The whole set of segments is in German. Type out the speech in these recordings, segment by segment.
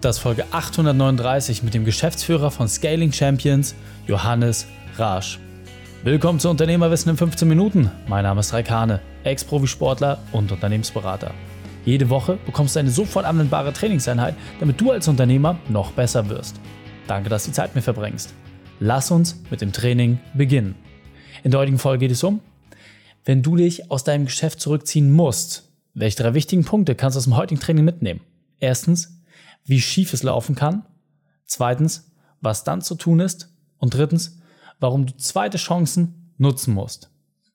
Das Folge 839 mit dem Geschäftsführer von Scaling Champions, Johannes Rasch. Willkommen zu Unternehmerwissen in 15 Minuten. Mein Name ist Raikane, Ex-Profisportler und Unternehmensberater. Jede Woche bekommst du eine sofort anwendbare Trainingseinheit, damit du als Unternehmer noch besser wirst. Danke, dass du die Zeit mir verbringst. Lass uns mit dem Training beginnen. In der heutigen Folge geht es um, wenn du dich aus deinem Geschäft zurückziehen musst, welche drei wichtigen Punkte kannst du aus dem heutigen Training mitnehmen? Erstens, wie schief es laufen kann. Zweitens, was dann zu tun ist. Und drittens, warum du zweite Chancen nutzen musst.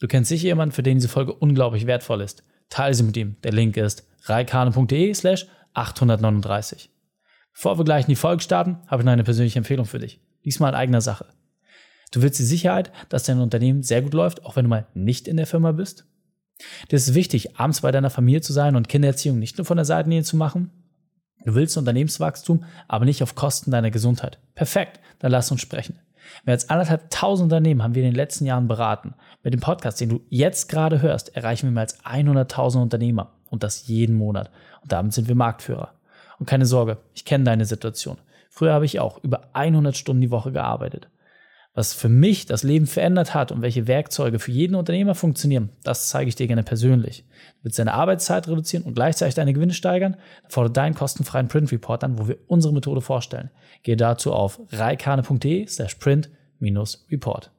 Du kennst sicher jemanden, für den diese Folge unglaublich wertvoll ist. Teile sie mit ihm. Der Link ist reikane.de slash 839. Bevor wir gleich in die Folge starten, habe ich noch eine persönliche Empfehlung für dich. Diesmal in eigener Sache. Du willst die Sicherheit, dass dein Unternehmen sehr gut läuft, auch wenn du mal nicht in der Firma bist? Dir ist wichtig, abends bei deiner Familie zu sein und Kindererziehung nicht nur von der Seitenlinie zu machen? Du willst Unternehmenswachstum, aber nicht auf Kosten deiner Gesundheit. Perfekt, dann lass uns sprechen. Mehr als anderthalb tausend Unternehmen haben wir in den letzten Jahren beraten. Mit dem Podcast, den du jetzt gerade hörst, erreichen wir mehr als 100.000 Unternehmer und das jeden Monat. Und damit sind wir Marktführer. Und keine Sorge, ich kenne deine Situation. Früher habe ich auch über 100 Stunden die Woche gearbeitet. Was für mich das Leben verändert hat und welche Werkzeuge für jeden Unternehmer funktionieren, das zeige ich dir gerne persönlich. Du willst deine Arbeitszeit reduzieren und gleichzeitig deine Gewinne steigern? Dann fordere deinen kostenfreien Print Report an, wo wir unsere Methode vorstellen. Gehe dazu auf reikane.de slash print-report.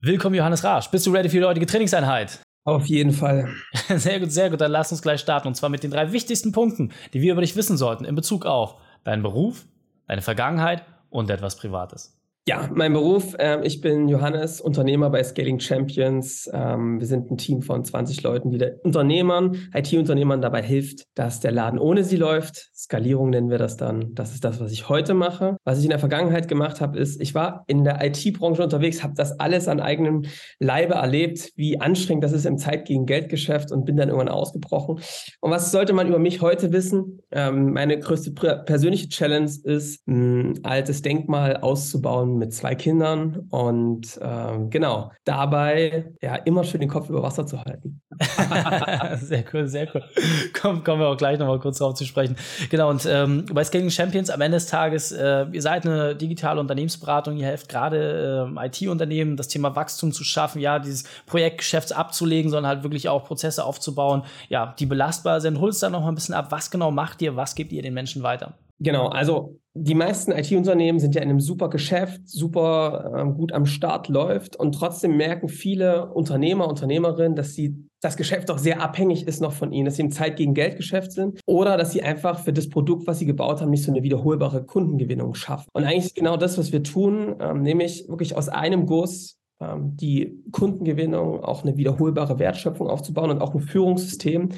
Willkommen, Johannes Rasch. Bist du ready für die heutige Trainingseinheit? Auf jeden Fall. Sehr gut, sehr gut. Dann lass uns gleich starten. Und zwar mit den drei wichtigsten Punkten, die wir über dich wissen sollten in Bezug auf deinen Beruf, deine Vergangenheit und etwas Privates. Ja, mein Beruf, äh, ich bin Johannes, Unternehmer bei Scaling Champions. Ähm, wir sind ein Team von 20 Leuten, die den Unternehmern, IT-Unternehmern dabei hilft, dass der Laden ohne sie läuft. Skalierung nennen wir das dann. Das ist das, was ich heute mache. Was ich in der Vergangenheit gemacht habe, ist, ich war in der IT-Branche unterwegs, habe das alles an eigenem Leibe erlebt, wie anstrengend das ist im Zeit gegen Geldgeschäft und bin dann irgendwann ausgebrochen. Und was sollte man über mich heute wissen? Ähm, meine größte persönliche Challenge ist, ein altes Denkmal auszubauen mit zwei Kindern und ähm, genau, dabei ja immer schön den Kopf über Wasser zu halten. sehr cool, sehr cool. Komm, kommen wir auch gleich nochmal kurz drauf zu sprechen. Genau, und ähm, bei Scaling Champions am Ende des Tages, äh, ihr seid eine digitale Unternehmensberatung, ihr helft gerade äh, IT-Unternehmen, das Thema Wachstum zu schaffen, ja, dieses Projektgeschäfts abzulegen, sondern halt wirklich auch Prozesse aufzubauen, ja, die belastbar sind. Holt es da nochmal ein bisschen ab, was genau macht ihr, was gebt ihr den Menschen weiter? Genau, also die meisten IT-Unternehmen sind ja in einem super Geschäft, super äh, gut am Start läuft und trotzdem merken viele Unternehmer, Unternehmerinnen, dass sie das Geschäft doch sehr abhängig ist noch von ihnen, dass sie im Zeit gegen Geldgeschäft sind oder dass sie einfach für das Produkt, was sie gebaut haben, nicht so eine wiederholbare Kundengewinnung schaffen. Und eigentlich ist genau das, was wir tun, ähm, nämlich wirklich aus einem Guss ähm, die Kundengewinnung, auch eine wiederholbare Wertschöpfung aufzubauen und auch ein Führungssystem,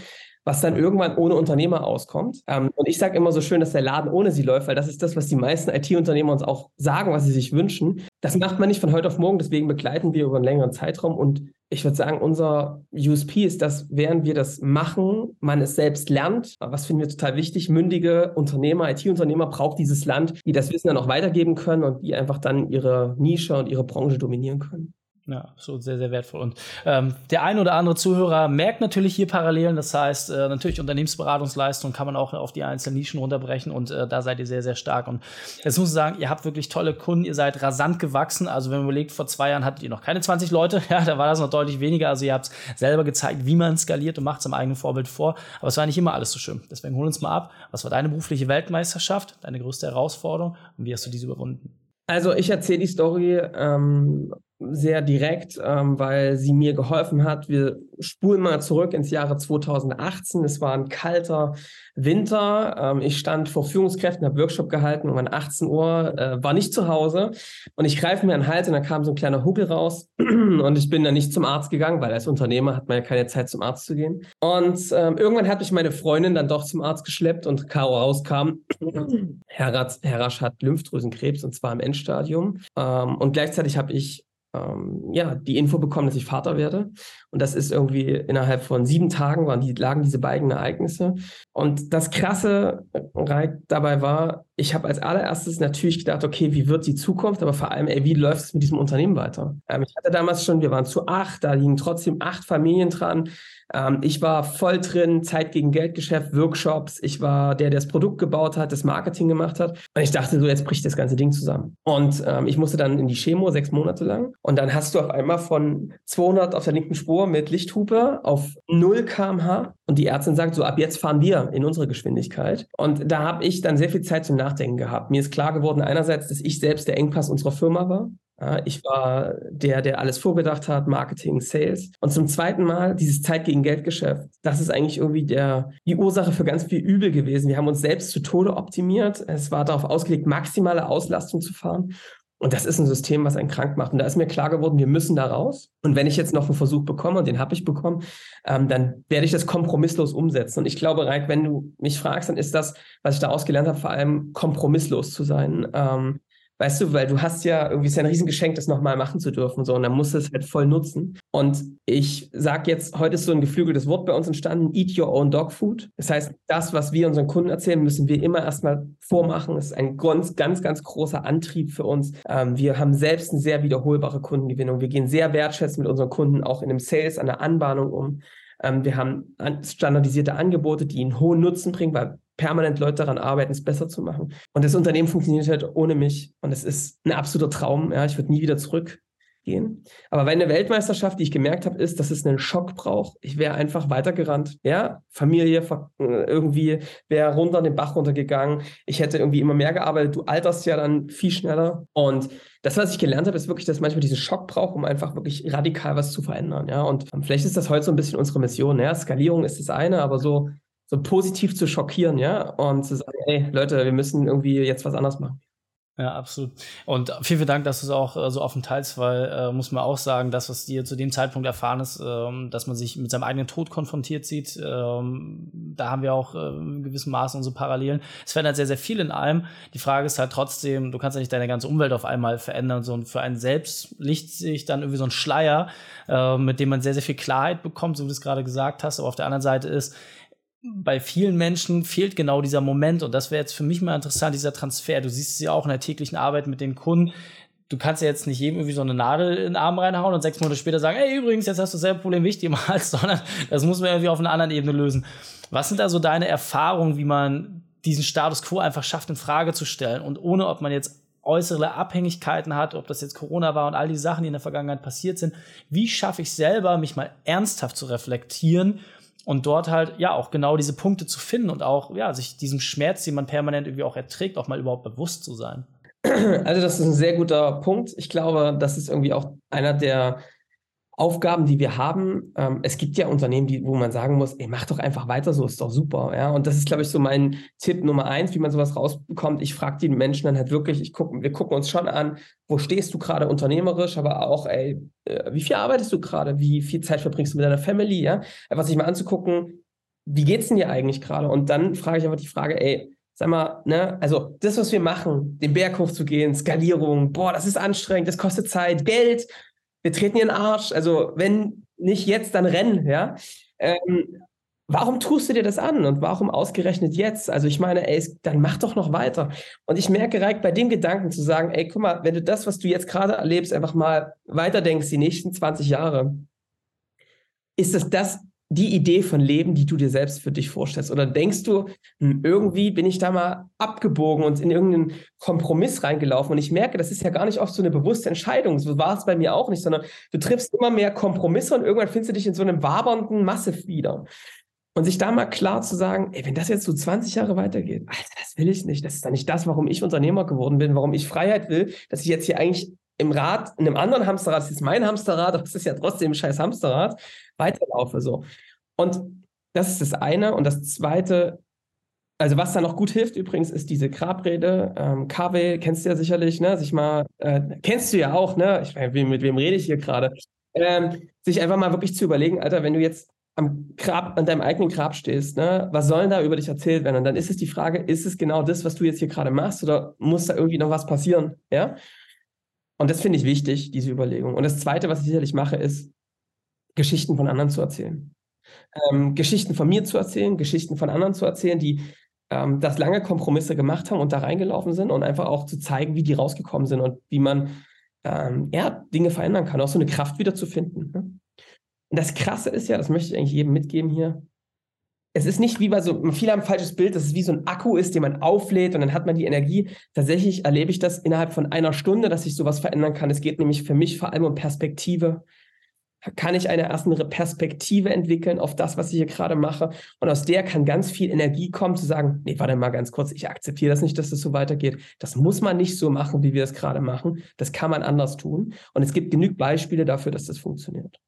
was dann irgendwann ohne Unternehmer auskommt. Ähm, und ich sage immer so schön, dass der Laden ohne sie läuft, weil das ist das, was die meisten IT-Unternehmer uns auch sagen, was sie sich wünschen. Das macht man nicht von heute auf morgen, deswegen begleiten wir über einen längeren Zeitraum. Und ich würde sagen, unser USP ist, dass während wir das machen, man es selbst lernt. Was finden wir total wichtig? Mündige Unternehmer, IT-Unternehmer braucht dieses Land, die das Wissen dann auch weitergeben können und die einfach dann ihre Nische und ihre Branche dominieren können. Ja, so sehr, sehr wertvoll. Und ähm, der ein oder andere Zuhörer merkt natürlich hier Parallelen. Das heißt, äh, natürlich Unternehmensberatungsleistung kann man auch auf die einzelnen Nischen runterbrechen und äh, da seid ihr sehr, sehr stark. Und jetzt muss ich sagen, ihr habt wirklich tolle Kunden, ihr seid rasant gewachsen. Also wenn man überlegt, vor zwei Jahren hattet ihr noch keine 20 Leute, ja, da war das noch deutlich weniger. Also ihr habt selber gezeigt, wie man skaliert und macht es am eigenen Vorbild vor. Aber es war nicht immer alles so schön. Deswegen hol uns mal ab. Was war deine berufliche Weltmeisterschaft, deine größte Herausforderung und wie hast du diese überwunden? Also ich erzähle die Story ähm, sehr direkt, ähm, weil sie mir geholfen hat. Wir spulen mal zurück ins Jahre 2018. Es war ein kalter Winter. Ähm, ich stand vor Führungskräften, habe Workshop gehalten um 18 Uhr, äh, war nicht zu Hause und ich greife mir den Hals und da kam so ein kleiner Huckel raus und ich bin dann nicht zum Arzt gegangen, weil als Unternehmer hat man ja keine Zeit zum Arzt zu gehen. Und ähm, irgendwann hat mich meine Freundin dann doch zum Arzt geschleppt und Caro rauskam, Herr Rasch hat Lymphdrüsenkrebs und zwar im Endstadium. Ähm, und gleichzeitig habe ich ähm, ja, die Info bekommen, dass ich Vater werde. Und das ist irgendwie innerhalb von sieben Tagen waren die, lagen diese beiden Ereignisse. Und das Krasse dabei war, ich habe als allererstes natürlich gedacht, okay, wie wird die Zukunft, aber vor allem, ey, wie läuft es mit diesem Unternehmen weiter? Ähm, ich hatte damals schon, wir waren zu acht, da liegen trotzdem acht Familien dran. Ähm, ich war voll drin, Zeit gegen Geldgeschäft, Workshops. Ich war der, der das Produkt gebaut hat, das Marketing gemacht hat. Und ich dachte so, jetzt bricht das ganze Ding zusammen. Und ähm, ich musste dann in die Chemo sechs Monate lang. Und dann hast du auf einmal von 200 auf der linken Spur mit Lichthupe auf 0 kmh. Und die Ärztin sagt so, ab jetzt fahren wir in unsere Geschwindigkeit. Und da habe ich dann sehr viel Zeit zum Nachdenken gehabt. Mir ist klar geworden, einerseits, dass ich selbst der Engpass unserer Firma war. Ich war der, der alles vorgedacht hat, Marketing, Sales. Und zum zweiten Mal dieses Zeit gegen Geldgeschäft. Das ist eigentlich irgendwie der, die Ursache für ganz viel Übel gewesen. Wir haben uns selbst zu Tode optimiert. Es war darauf ausgelegt, maximale Auslastung zu fahren. Und das ist ein System, was einen krank macht. Und da ist mir klar geworden, wir müssen da raus. Und wenn ich jetzt noch einen Versuch bekomme, und den habe ich bekommen, ähm, dann werde ich das kompromisslos umsetzen. Und ich glaube, Reik, wenn du mich fragst, dann ist das, was ich da ausgelernt habe, vor allem kompromisslos zu sein. Ähm, Weißt du, weil du hast ja irgendwie ist ja ein Riesengeschenk, das nochmal machen zu dürfen. So, und dann musst du es halt voll nutzen. Und ich sage jetzt, heute ist so ein geflügeltes Wort bei uns entstanden, eat your own dog food. Das heißt, das, was wir unseren Kunden erzählen, müssen wir immer erstmal vormachen. Das ist ein ganz, ganz, ganz großer Antrieb für uns. Ähm, wir haben selbst eine sehr wiederholbare Kundengewinnung. Wir gehen sehr wertschätzend mit unseren Kunden auch in dem Sales, an der Anbahnung um. Ähm, wir haben standardisierte Angebote, die einen hohen Nutzen bringen, weil permanent Leute daran arbeiten, es besser zu machen. Und das Unternehmen funktioniert halt ohne mich. Und es ist ein absoluter Traum. Ja, ich würde nie wieder zurückgehen. Aber weil eine Weltmeisterschaft, die ich gemerkt habe, ist, dass es einen Schock braucht. Ich wäre einfach weitergerannt. Ja, Familie irgendwie wäre runter den Bach runtergegangen. Ich hätte irgendwie immer mehr gearbeitet. Du alterst ja dann viel schneller. Und das, was ich gelernt habe, ist wirklich, dass manchmal diesen Schock braucht, um einfach wirklich radikal was zu verändern. Ja, und vielleicht ist das heute so ein bisschen unsere Mission. Ja, Skalierung ist das eine, aber so so positiv zu schockieren, ja, und zu sagen, ey, Leute, wir müssen irgendwie jetzt was anderes machen. Ja, absolut. Und vielen, vielen Dank, dass du es auch äh, so offen teilst, weil äh, muss man auch sagen, das, was dir zu dem Zeitpunkt erfahren ist, ähm, dass man sich mit seinem eigenen Tod konfrontiert sieht, ähm, da haben wir auch äh, in gewissem Maße unsere Parallelen. Es verändert sehr, sehr viel in allem. Die Frage ist halt trotzdem, du kannst ja nicht deine ganze Umwelt auf einmal verändern, so für einen selbst licht sich dann irgendwie so ein Schleier, äh, mit dem man sehr, sehr viel Klarheit bekommt, so wie du es gerade gesagt hast. Aber auf der anderen Seite ist, bei vielen Menschen fehlt genau dieser Moment und das wäre jetzt für mich mal interessant, dieser Transfer. Du siehst es ja auch in der täglichen Arbeit mit den Kunden. Du kannst ja jetzt nicht jedem irgendwie so eine Nadel in den Arm reinhauen und sechs Monate später sagen, ey, übrigens, jetzt hast du dasselbe Problem wie ich jemals, sondern das muss man irgendwie auf einer anderen Ebene lösen. Was sind da so deine Erfahrungen, wie man diesen Status quo einfach schafft, in Frage zu stellen und ohne, ob man jetzt äußere Abhängigkeiten hat, ob das jetzt Corona war und all die Sachen, die in der Vergangenheit passiert sind. Wie schaffe ich selber, mich mal ernsthaft zu reflektieren und dort halt ja auch genau diese Punkte zu finden und auch ja sich diesem Schmerz, den man permanent irgendwie auch erträgt, auch mal überhaupt bewusst zu sein. Also das ist ein sehr guter Punkt. Ich glaube, das ist irgendwie auch einer der Aufgaben, die wir haben. Ähm, es gibt ja Unternehmen, die, wo man sagen muss, ey, mach doch einfach weiter so, ist doch super. Ja? Und das ist, glaube ich, so mein Tipp Nummer eins, wie man sowas rausbekommt. Ich frage die Menschen dann halt wirklich, ich guck, wir gucken uns schon an, wo stehst du gerade unternehmerisch, aber auch, ey, äh, wie viel arbeitest du gerade? Wie viel Zeit verbringst du mit deiner Family? Ja? Einfach sich mal anzugucken, wie geht's denn dir eigentlich gerade? Und dann frage ich einfach die Frage, ey, sag mal, ne, also das, was wir machen, den Berg hochzugehen, Skalierung, boah, das ist anstrengend, das kostet Zeit, Geld, wir treten ihren Arsch. Also wenn nicht jetzt, dann rennen, ja. Ähm, warum tust du dir das an und warum ausgerechnet jetzt? Also ich meine, ey, dann mach doch noch weiter. Und ich merke direkt bei dem Gedanken zu sagen, ey, guck mal, wenn du das, was du jetzt gerade erlebst, einfach mal weiterdenkst, die nächsten 20 Jahre, ist es das die Idee von Leben, die du dir selbst für dich vorstellst? Oder denkst du, hm, irgendwie bin ich da mal abgebogen und in irgendeinen Kompromiss reingelaufen? Und ich merke, das ist ja gar nicht oft so eine bewusste Entscheidung. So war es bei mir auch nicht, sondern du triffst immer mehr Kompromisse und irgendwann findest du dich in so einem wabernden Masse wieder. Und sich da mal klar zu sagen, ey, wenn das jetzt so 20 Jahre weitergeht, Alter, das will ich nicht. Das ist dann nicht das, warum ich Unternehmer geworden bin, warum ich Freiheit will, dass ich jetzt hier eigentlich im Rad, in einem anderen Hamsterrad, das ist mein Hamsterrad, aber es ist ja trotzdem ein scheiß Hamsterrad, weiterlaufe so. Und das ist das eine. Und das zweite, also was da noch gut hilft übrigens, ist diese Grabrede. Ähm, KW kennst du ja sicherlich, ne? Sich mal, äh, kennst du ja auch, ne? Ich meine, mit wem rede ich hier gerade? Ähm, sich einfach mal wirklich zu überlegen, Alter, wenn du jetzt am Grab, an deinem eigenen Grab stehst, ne, was soll da über dich erzählt werden? Und dann ist es die Frage, ist es genau das, was du jetzt hier gerade machst, oder muss da irgendwie noch was passieren? Ja? Und das finde ich wichtig, diese Überlegung. Und das Zweite, was ich sicherlich mache, ist, Geschichten von anderen zu erzählen. Ähm, Geschichten von mir zu erzählen, Geschichten von anderen zu erzählen, die ähm, dass lange Kompromisse gemacht haben und da reingelaufen sind und einfach auch zu zeigen, wie die rausgekommen sind und wie man ähm, ja, Dinge verändern kann, auch so eine Kraft wieder zu finden. Ne? Und das Krasse ist ja, das möchte ich eigentlich jedem mitgeben hier, es ist nicht wie bei so, viele haben ein falsches Bild, dass es wie so ein Akku ist, den man auflädt und dann hat man die Energie. Tatsächlich erlebe ich das innerhalb von einer Stunde, dass sich sowas verändern kann. Es geht nämlich für mich vor allem um Perspektive. Kann ich eine erste Perspektive entwickeln auf das, was ich hier gerade mache? Und aus der kann ganz viel Energie kommen, zu sagen, nee, warte mal ganz kurz, ich akzeptiere das nicht, dass das so weitergeht. Das muss man nicht so machen, wie wir es gerade machen. Das kann man anders tun. Und es gibt genügend Beispiele dafür, dass das funktioniert.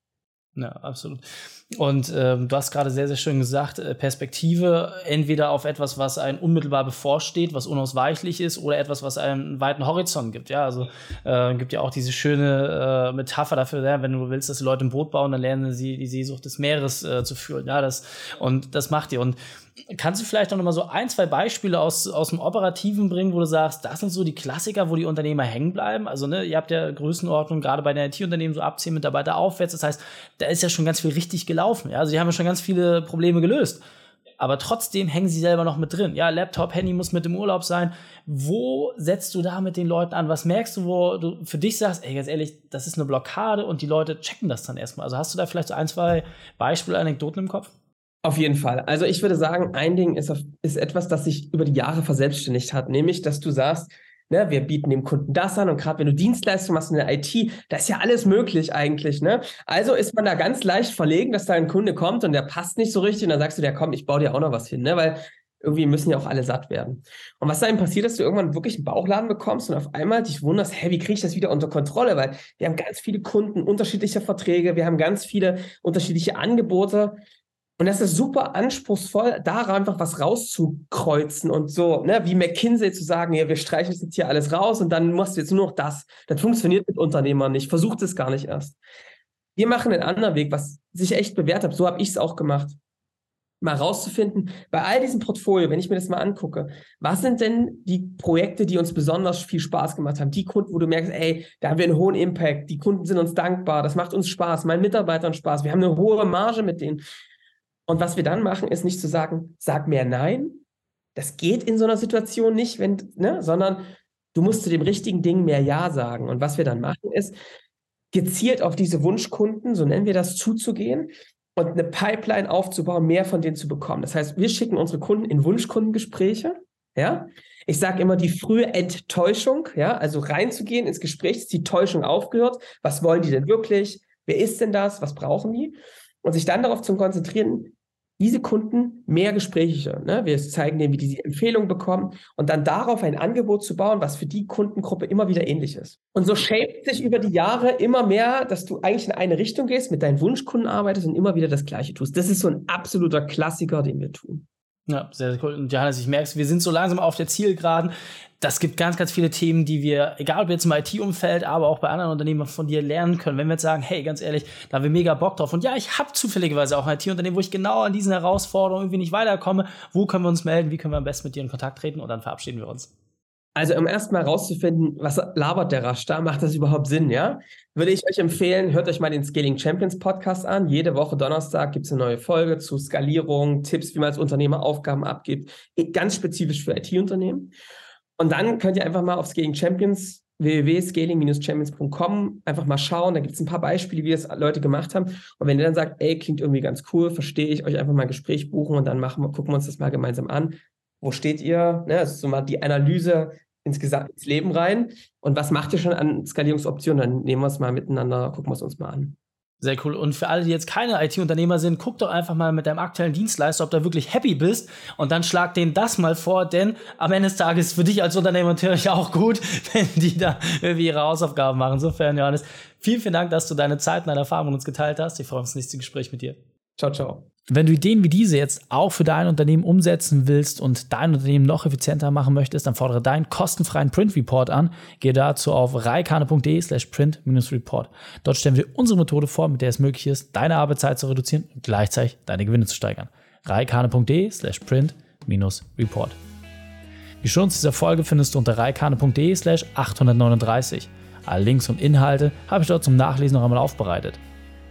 Ja, absolut. Und ähm, du hast gerade sehr, sehr schön gesagt, äh, Perspektive entweder auf etwas, was einem unmittelbar bevorsteht, was unausweichlich ist, oder etwas, was einen weiten Horizont gibt. Ja, also äh, gibt ja auch diese schöne äh, Metapher dafür, ja, wenn du willst, dass die Leute ein Boot bauen, dann lernen sie die Seesucht des Meeres äh, zu führen. Ja, das und das macht ihr. Und Kannst du vielleicht noch mal so ein, zwei Beispiele aus, aus dem Operativen bringen, wo du sagst, das sind so die Klassiker, wo die Unternehmer hängen bleiben? Also, ne, ihr habt ja Größenordnung gerade bei den IT-Unternehmen so ab 10 Mitarbeiter aufwärts. Das heißt, da ist ja schon ganz viel richtig gelaufen. Ja? Also, die haben ja schon ganz viele Probleme gelöst. Aber trotzdem hängen sie selber noch mit drin. Ja, Laptop, Handy muss mit im Urlaub sein. Wo setzt du da mit den Leuten an? Was merkst du, wo du für dich sagst, ey, ganz ehrlich, das ist eine Blockade und die Leute checken das dann erstmal? Also hast du da vielleicht so ein, zwei Beispiele, Anekdoten im Kopf? Auf jeden Fall. Also ich würde sagen, ein Ding ist, ist etwas, das sich über die Jahre verselbstständigt hat, nämlich, dass du sagst, ne, wir bieten dem Kunden das an und gerade wenn du Dienstleistungen machst in der IT, da ist ja alles möglich eigentlich. Ne? Also ist man da ganz leicht verlegen, dass da ein Kunde kommt und der passt nicht so richtig und dann sagst du, der komm, ich baue dir auch noch was hin, ne? weil irgendwie müssen ja auch alle satt werden. Und was da eben passiert, dass du irgendwann wirklich einen Bauchladen bekommst und auf einmal dich wunderst, hä, wie kriege ich das wieder unter Kontrolle? Weil wir haben ganz viele Kunden, unterschiedliche Verträge, wir haben ganz viele unterschiedliche Angebote und das ist super anspruchsvoll, da einfach was rauszukreuzen und so, ne, wie McKinsey zu sagen, ja, wir streichen jetzt hier alles raus und dann machst du jetzt nur noch das. Das funktioniert mit Unternehmern nicht. Versucht es gar nicht erst. Wir machen einen anderen Weg, was sich echt bewährt hat. So habe ich es auch gemacht. Mal rauszufinden, bei all diesem Portfolio, wenn ich mir das mal angucke, was sind denn die Projekte, die uns besonders viel Spaß gemacht haben? Die Kunden, wo du merkst, ey, da haben wir einen hohen Impact, die Kunden sind uns dankbar, das macht uns Spaß, meinen Mitarbeitern Spaß, wir haben eine hohe Marge mit denen. Und was wir dann machen, ist nicht zu sagen, sag mehr Nein. Das geht in so einer Situation nicht, wenn, ne, sondern du musst zu dem richtigen Ding mehr Ja sagen. Und was wir dann machen, ist, gezielt auf diese Wunschkunden, so nennen wir das, zuzugehen und eine Pipeline aufzubauen, mehr von denen zu bekommen. Das heißt, wir schicken unsere Kunden in Wunschkundengespräche. Ja, ich sage immer die frühe Enttäuschung, ja, also reinzugehen ins Gespräch, ist die Täuschung aufgehört. Was wollen die denn wirklich? Wer ist denn das? Was brauchen die? Und sich dann darauf zu konzentrieren, diese Kunden mehr Gespräche. Ne? Wir zeigen denen, wie die die Empfehlung bekommen und dann darauf ein Angebot zu bauen, was für die Kundengruppe immer wieder ähnlich ist. Und so shaped sich über die Jahre immer mehr, dass du eigentlich in eine Richtung gehst, mit deinen Wunschkunden arbeitest und immer wieder das Gleiche tust. Das ist so ein absoluter Klassiker, den wir tun. Ja, sehr, sehr cool. Und Johannes, ich merke wir sind so langsam auf der Zielgeraden das gibt ganz, ganz viele Themen, die wir, egal ob jetzt im IT-Umfeld, aber auch bei anderen Unternehmen von dir lernen können. Wenn wir jetzt sagen, hey, ganz ehrlich, da haben wir mega Bock drauf. Und ja, ich habe zufälligerweise auch ein IT-Unternehmen, wo ich genau an diesen Herausforderungen irgendwie nicht weiterkomme. Wo können wir uns melden? Wie können wir am besten mit dir in Kontakt treten? Und dann verabschieden wir uns. Also um erstmal rauszufinden, was labert der Rasch da, macht das überhaupt Sinn, ja? Würde ich euch empfehlen, hört euch mal den Scaling Champions Podcast an. Jede Woche Donnerstag gibt es eine neue Folge zu Skalierung, Tipps, wie man als Unternehmer Aufgaben abgibt, ganz spezifisch für IT-Unternehmen. Und dann könnt ihr einfach mal auf Scaling Champions www.scaling-champions.com einfach mal schauen. Da gibt es ein paar Beispiele, wie das Leute gemacht haben. Und wenn ihr dann sagt, ey, klingt irgendwie ganz cool, verstehe ich, euch einfach mal ein Gespräch buchen und dann machen gucken wir uns das mal gemeinsam an. Wo steht ihr? Ne, das ist so mal die Analyse insgesamt ins Leben rein. Und was macht ihr schon an Skalierungsoptionen? Dann nehmen wir es mal miteinander, gucken wir es uns mal an. Sehr cool. Und für alle, die jetzt keine IT-Unternehmer sind, guck doch einfach mal mit deinem aktuellen Dienstleister, ob du wirklich happy bist. Und dann schlag denen das mal vor, denn am Ende des Tages ist für dich als Unternehmer natürlich auch gut, wenn die da irgendwie ihre Hausaufgaben machen. Insofern, Johannes, vielen, vielen Dank, dass du deine Zeit und deine Erfahrungen mit uns geteilt hast. Ich freue mich auf das nächste Gespräch mit dir. Ciao, ciao. Wenn du Ideen wie diese jetzt auch für dein Unternehmen umsetzen willst und dein Unternehmen noch effizienter machen möchtest, dann fordere deinen kostenfreien Print Report an. Gehe dazu auf reikane.de slash print-report. Dort stellen wir unsere Methode vor, mit der es möglich ist, deine Arbeitszeit zu reduzieren und gleichzeitig deine Gewinne zu steigern. reikane.de slash print-report. Die Shownotes dieser Folge findest du unter reikane.de slash 839. Alle Links und Inhalte habe ich dort zum Nachlesen noch einmal aufbereitet.